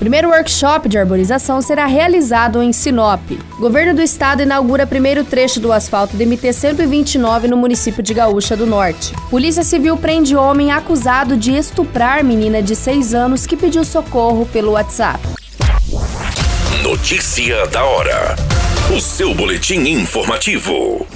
Primeiro workshop de arborização será realizado em Sinop. O governo do estado inaugura primeiro trecho do asfalto DMT 129 no município de Gaúcha do Norte. Polícia Civil prende homem acusado de estuprar menina de 6 anos que pediu socorro pelo WhatsApp. Notícia da hora. O seu boletim informativo.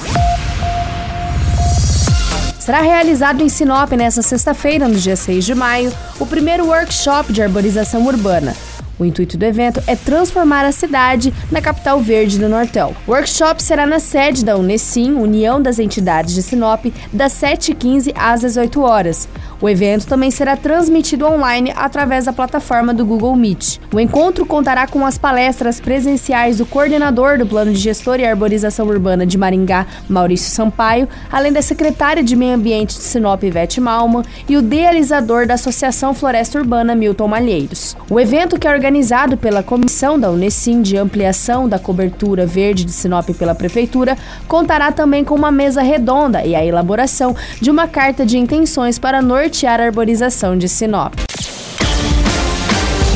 Será realizado em Sinop nesta sexta-feira, no dia 6 de maio, o primeiro workshop de arborização urbana. O intuito do evento é transformar a cidade na capital verde do Nortel. O workshop será na sede da Unesim, União das Entidades de Sinop, das 7h15 às 18 horas. O evento também será transmitido online através da plataforma do Google Meet. O encontro contará com as palestras presenciais do coordenador do Plano de Gestor e Arborização Urbana de Maringá, Maurício Sampaio, além da secretária de Meio Ambiente de Sinop, Ivete Malman, e o idealizador da Associação Floresta Urbana, Milton Malheiros. O evento, que é organizado pela Comissão da Unesim de Ampliação da Cobertura Verde de Sinop pela Prefeitura, contará também com uma mesa redonda e a elaboração de uma carta de intenções para nortear a arborização de Sinop.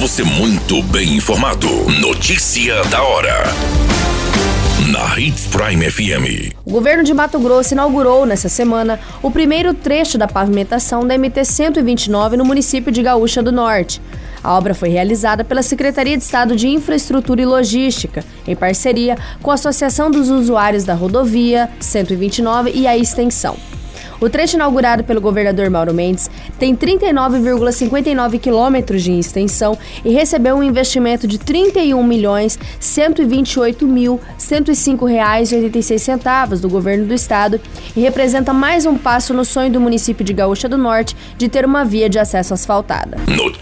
Você muito bem informado. Notícia da hora. Na Hits Prime FM. O governo de Mato Grosso inaugurou nesta semana o primeiro trecho da pavimentação da MT-129 no município de Gaúcha do Norte. A obra foi realizada pela Secretaria de Estado de Infraestrutura e Logística, em parceria com a Associação dos Usuários da Rodovia 129 e a Extensão. O trecho inaugurado pelo governador Mauro Mendes tem 39,59 quilômetros de extensão e recebeu um investimento de 31 milhões 128 mil 105 reais e 86 centavos do governo do estado e representa mais um passo no sonho do município de Gaúcha do Norte de ter uma via de acesso asfaltada.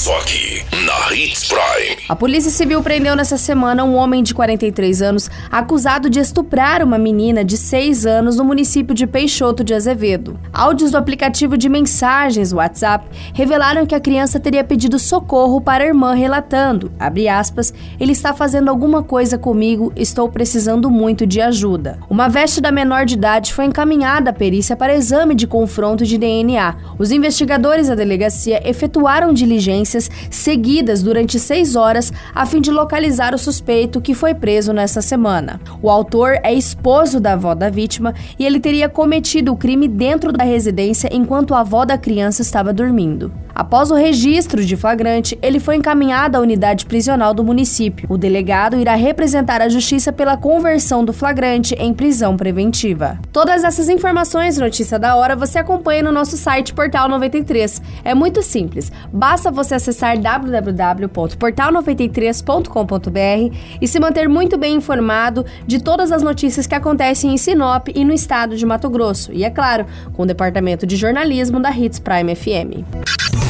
Só aqui, na Hits Prime. A Polícia Civil prendeu nessa semana um homem de 43 anos acusado de estuprar uma menina de 6 anos no município de Peixoto de Azevedo. Áudios do aplicativo de mensagens WhatsApp revelaram que a criança teria pedido socorro para a irmã, relatando, aspas, ele está fazendo alguma coisa comigo, estou precisando muito de ajuda. Uma veste da menor de idade foi encaminhada à perícia para exame de confronto de DNA. Os investigadores da delegacia efetuaram seguidas durante seis horas a fim de localizar o suspeito que foi preso nessa semana. O autor é esposo da avó da vítima e ele teria cometido o crime dentro da residência enquanto a avó da criança estava dormindo. Após o registro de flagrante, ele foi encaminhado à unidade prisional do município. O delegado irá representar a justiça pela conversão do flagrante em prisão preventiva. Todas essas informações, notícia da hora, você acompanha no nosso site Portal 93. É muito simples. Basta você acessar www.portal93.com.br e se manter muito bem informado de todas as notícias que acontecem em Sinop e no estado de Mato Grosso. E é claro, com o departamento de jornalismo da Hits Prime FM.